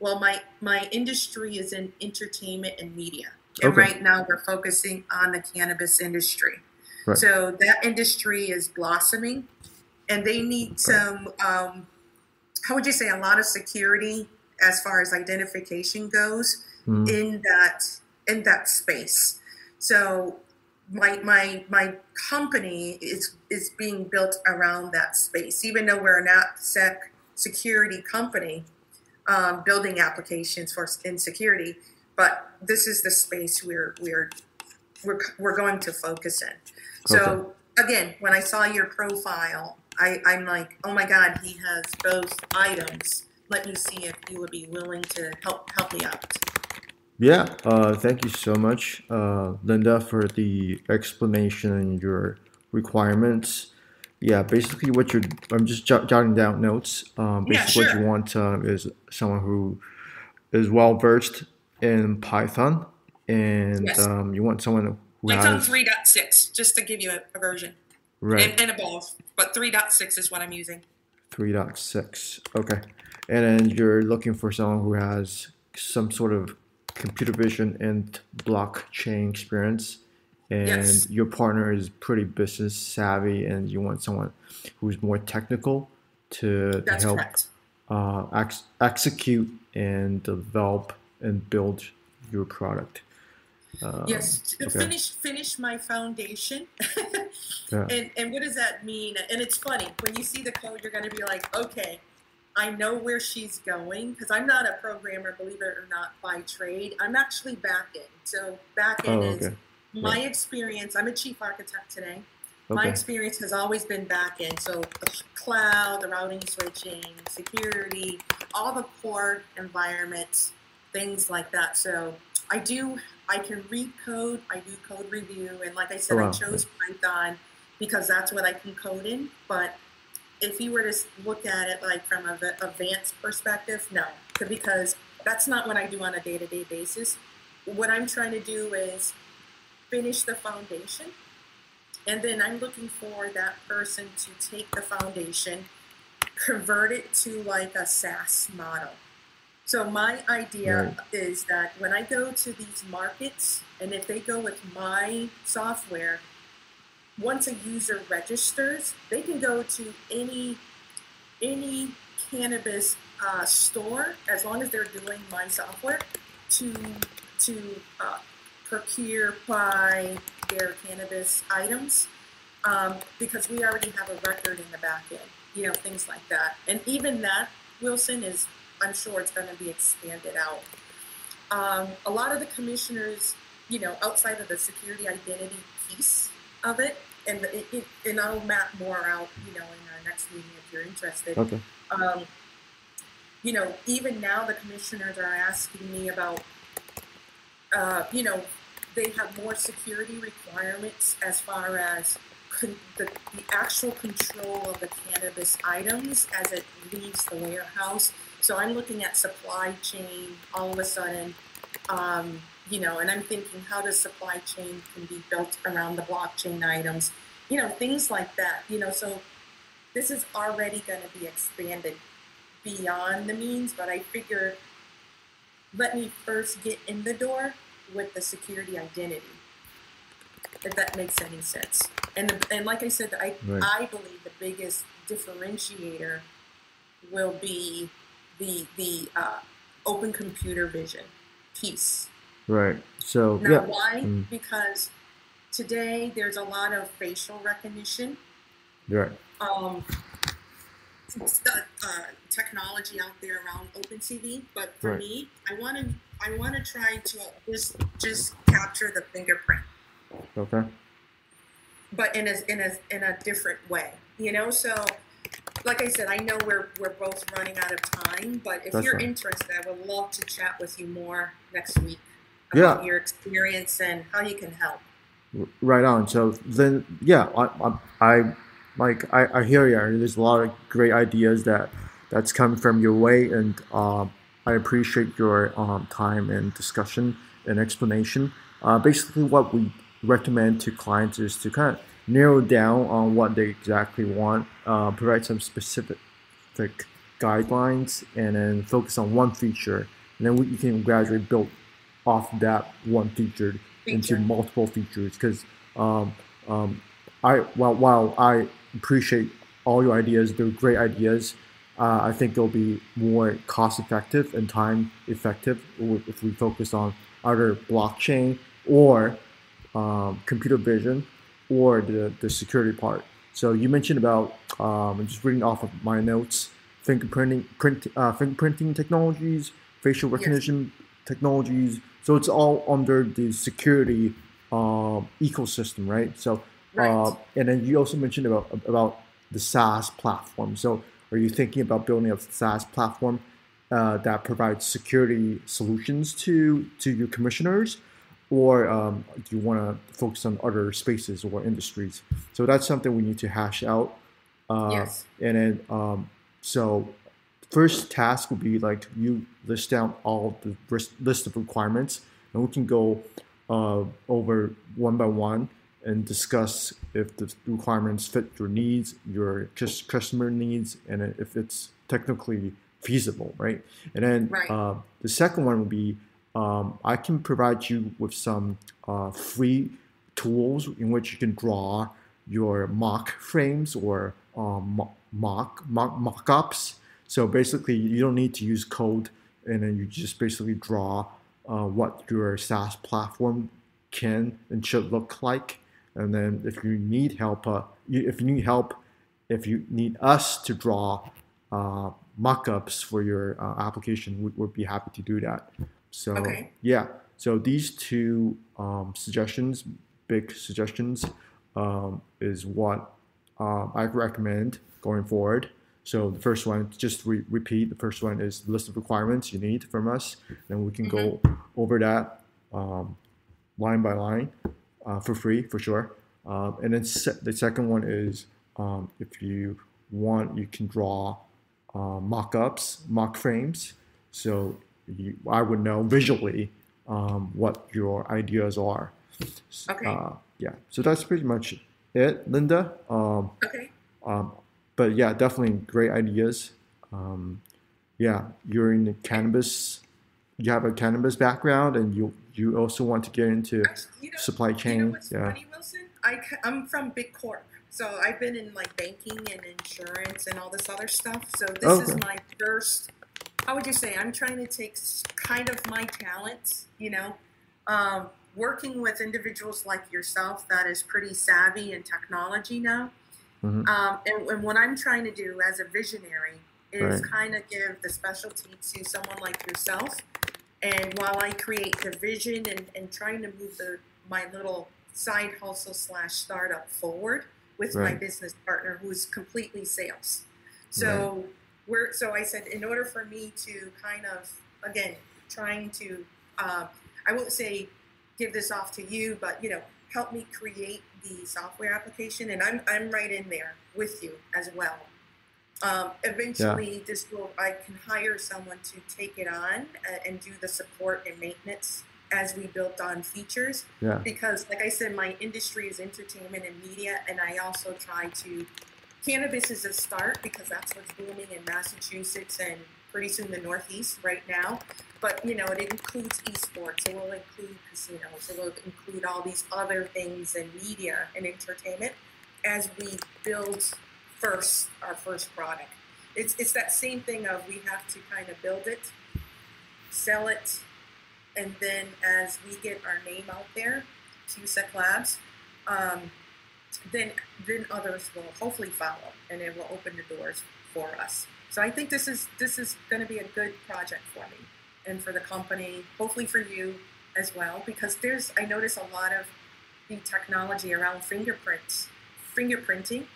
Well, my my industry is in entertainment and media, and Okay. right now we're focusing on the cannabis industry. Right. So that industry is blossoming, and they need some. Um, how would you say a lot of security as far as identification goes Mhm. in that in that space. So my my my company is is being built around that space. Even though we're an AppSec security company, um, building applications for in security, but this is the space we're we're we're we're going to focus in. So again, when I saw your profile, I, I'm like, oh my God, he has both items. Let me see if you would be willing to help help me out. Yeah, uh, thank you so much, uh, Linda, for the explanation and your requirements. Yeah, basically what you're, I'm just jot- jotting down notes. Um, Yeah, basically what you want uh, is someone who is well versed in Python, and Yes. um, you want someone who Python has 3.6, just to give you a, a version, right and, and above, but 3.6 is what I'm using. 3.6. Okay, and then you're looking for someone who has some sort of computer vision and blockchain experience and Yes. your partner is pretty business savvy and you want someone who's more technical to, to help uh, ex- execute and develop and build your product. Um, yes, to okay. finish finish my foundation. Yeah. and and what does that mean? And it's funny when you see the code, you're going to be like, okay, I know where she's going because I'm not a programmer, believe it or not, by trade. I'm actually back end. So back Oh, end is okay. my experience. I'm a chief architect today. My experience has always been back end. So the cloud, the routing, switching, security, all the core environments, things like that. So I do, I can read code, I do code review, and like I said, Oh, wow. I chose Python because that's what I can code in. But if you were to look at it like from a advanced perspective, no, because that's not what I do on a day to day basis. What I'm trying to do is finish the foundation and then I'm looking for that person to take the foundation, convert it to like a SaaS model. So my idea Right. is that when I go to these markets, and if they go with my software, once a user registers, they can go to any any cannabis uh, store as long as they're doing my software to to uh, procure buy their cannabis items um, because we already have a record in the back end, you know, things like that. And even that, Wilson, is I'm sure it's going to be expanded out. Um, a lot of the commissioners, you know, outside of the security identity piece of it, and it, it, and I'll map more out, you know, in our next meeting if you're interested Okay. um, you know, even now the commissioners are asking me about, uh, you know, they have more security requirements as far as con- the, the actual control of the cannabis items as it leaves the warehouse. So I'm looking at supply chain all of a sudden, um, you know, and I'm thinking how does supply chain can be built around the blockchain items, you know, things like that, you know, so this is already going to be expanded beyond the means, but I figure let me first get in the door with the security identity, if that makes any sense. And the, and like I said, I Right. I believe the biggest differentiator will be the the uh, open computer vision piece. Right. So Now, yeah. why? Mm. Because today there's a lot of facial recognition Right. um, uh, uh, technology out there around OpenCV, but for Right. me, I want to I want to try to just just capture the fingerprint, Okay. but in a in a in a different way, you know. So, like I said, I know we're we're both running out of time, but if That's you're fine. interested, I would love to chat with you more next week about Yeah. your experience and how you can help. Right on. So then, yeah, I, I, I like I, I hear you. There's a lot of great ideas that that's coming from your way, and um, I appreciate your um, time and discussion and explanation. Uh, basically, what we recommend to clients is to kind of narrow down on what they exactly want, uh, provide some specific guidelines and then focus on one feature, and then we, you can gradually build off that one feature, feature. into multiple features. Because um, um, I while while I appreciate all your ideas, they're great ideas. Uh, I think it'll be more cost effective and time effective if we focus on either blockchain or um, computer vision or the, the security part. So you mentioned about um, I'm just reading off of my notes, fingerprinting, print, uh, fingerprinting technologies, facial recognition yes. technologies. So it's all under the security uh, ecosystem, right? So right. Uh, and then you also mentioned about about the SaaS platform. So are you thinking about building a SaaS platform uh, that provides security solutions to to your commissioners? or um, do you want to focus on other spaces or industries? So that's something we need to hash out. Uh, yes. And then, um, so first task would be like you list down all the list of requirements, and we can go uh, over one by one and discuss if the requirements fit your needs, your customer needs, and if it's technically feasible, right? And then right. Uh, the second one would be um, I can provide you with some uh, free tools in which you can draw your mock frames or um, mock, mock mock-ups. So basically, you don't need to use code, and then you just basically draw uh, what your SaaS platform can and should look like. And then if you need help, uh, if you need help, if you need us to draw uh, mock-ups for your uh, application, we would be happy to do that. So okay. yeah, so these two um, suggestions, big suggestions, um, is what uh, I recommend going forward. So the first one, just re- repeat. The first one is the list of requirements you need from us, Then we can mm-hmm. go over that um, line by line uh, for free for sure. Um, and then se- the second one is um, if you want, you can draw uh, mock-ups, mock frames. So you, I would know visually um, what your ideas are. Okay. Uh, yeah. So that's pretty much it, Linda. Um, okay. Um, but yeah, definitely great ideas. Um, yeah, you're in the cannabis. You have a cannabis background, and you you also want to get into you know, supply chain. You know yeah. Funny, Wilson? I, I'm from big corp. So I've been in like banking and insurance and all this other stuff. So this okay. is my first how would you say? I'm trying to take kind of my talents, you know, um, working with individuals like yourself that is pretty savvy in technology now. Mm-hmm. Um, and, and, what I'm trying to do as a visionary is right. kind of give the specialty to someone like yourself. And while I create the vision and, and trying to move the, my little side hustle slash startup forward with right. my business partner who's completely sales. So right we're so I said in order for me to kind of again trying to uh, I won't say give this off to you, but you know help me create the software application, and I'm I'm right in there with you as well. Um, eventually, yeah. this will I can hire someone to take it on uh, and do the support and maintenance as we build on features. Yeah. Because, like I said, my industry is entertainment and media, and I also try to cannabis is a start because that's what's booming in Massachusetts and pretty soon the Northeast right now. But you know, it includes esports. It will include casinos. It will include all these other things in media and entertainment as we build first our first product. It's it's that same thing of we have to kind of build it, sell it, and then as we get our name out there, QSEC Labs. Um, then then others will hopefully follow, and it will open the doors for us. So I think this is this is going to be a good project for me and for the company, hopefully for you as well, because there's I notice a lot of the technology around fingerprints, fingerprinting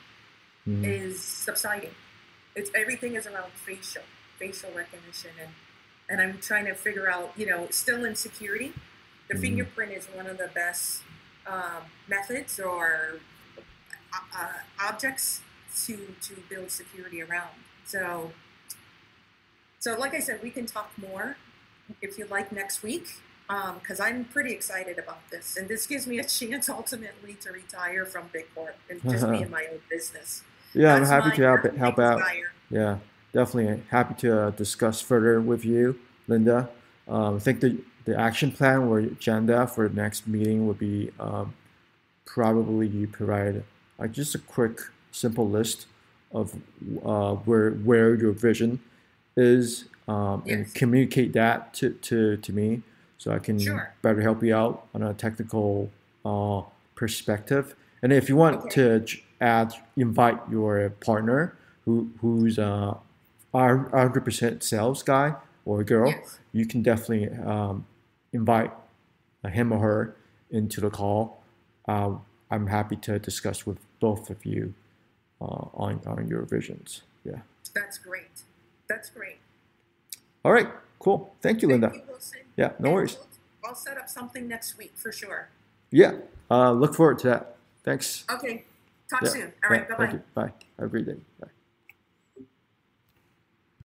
mm-hmm. is subsiding. It's everything is around facial, facial recognition, and and I'm trying to figure out, you know, still in security, the mm-hmm. fingerprint is one of the best um, methods or uh, objects to to build security around. So, so like I said, we can talk more if you like next week because um, I'm pretty excited about this, and this gives me a chance ultimately to retire from Big Corp and just be in my own business. Yeah, That's I'm happy to help help out. Yeah, definitely happy to uh, discuss further with you, Linda. Um, I think the the action plan or agenda for the next meeting would be um, probably you provide uh, just a quick, simple list of uh, where where your vision is um, and communicate that to, to, to me so I can Sure. better help you out on a technical uh, perspective. And if you want Okay. to add, invite your partner who who's a hundred percent sales guy or girl, Yes. you can definitely um, invite him or her into the call. Uh, I'm happy to discuss with both of you uh, on on your visions. Yeah. That's great. That's great. All right. Cool. Thank you, Linda. You, Yeah. No And worries. I'll set up something next week for sure. Yeah. Uh, look forward to that. Thanks. Okay. Talk Yeah. soon. All right. Yeah. Bye bye. Bye. Have a great day. Bye.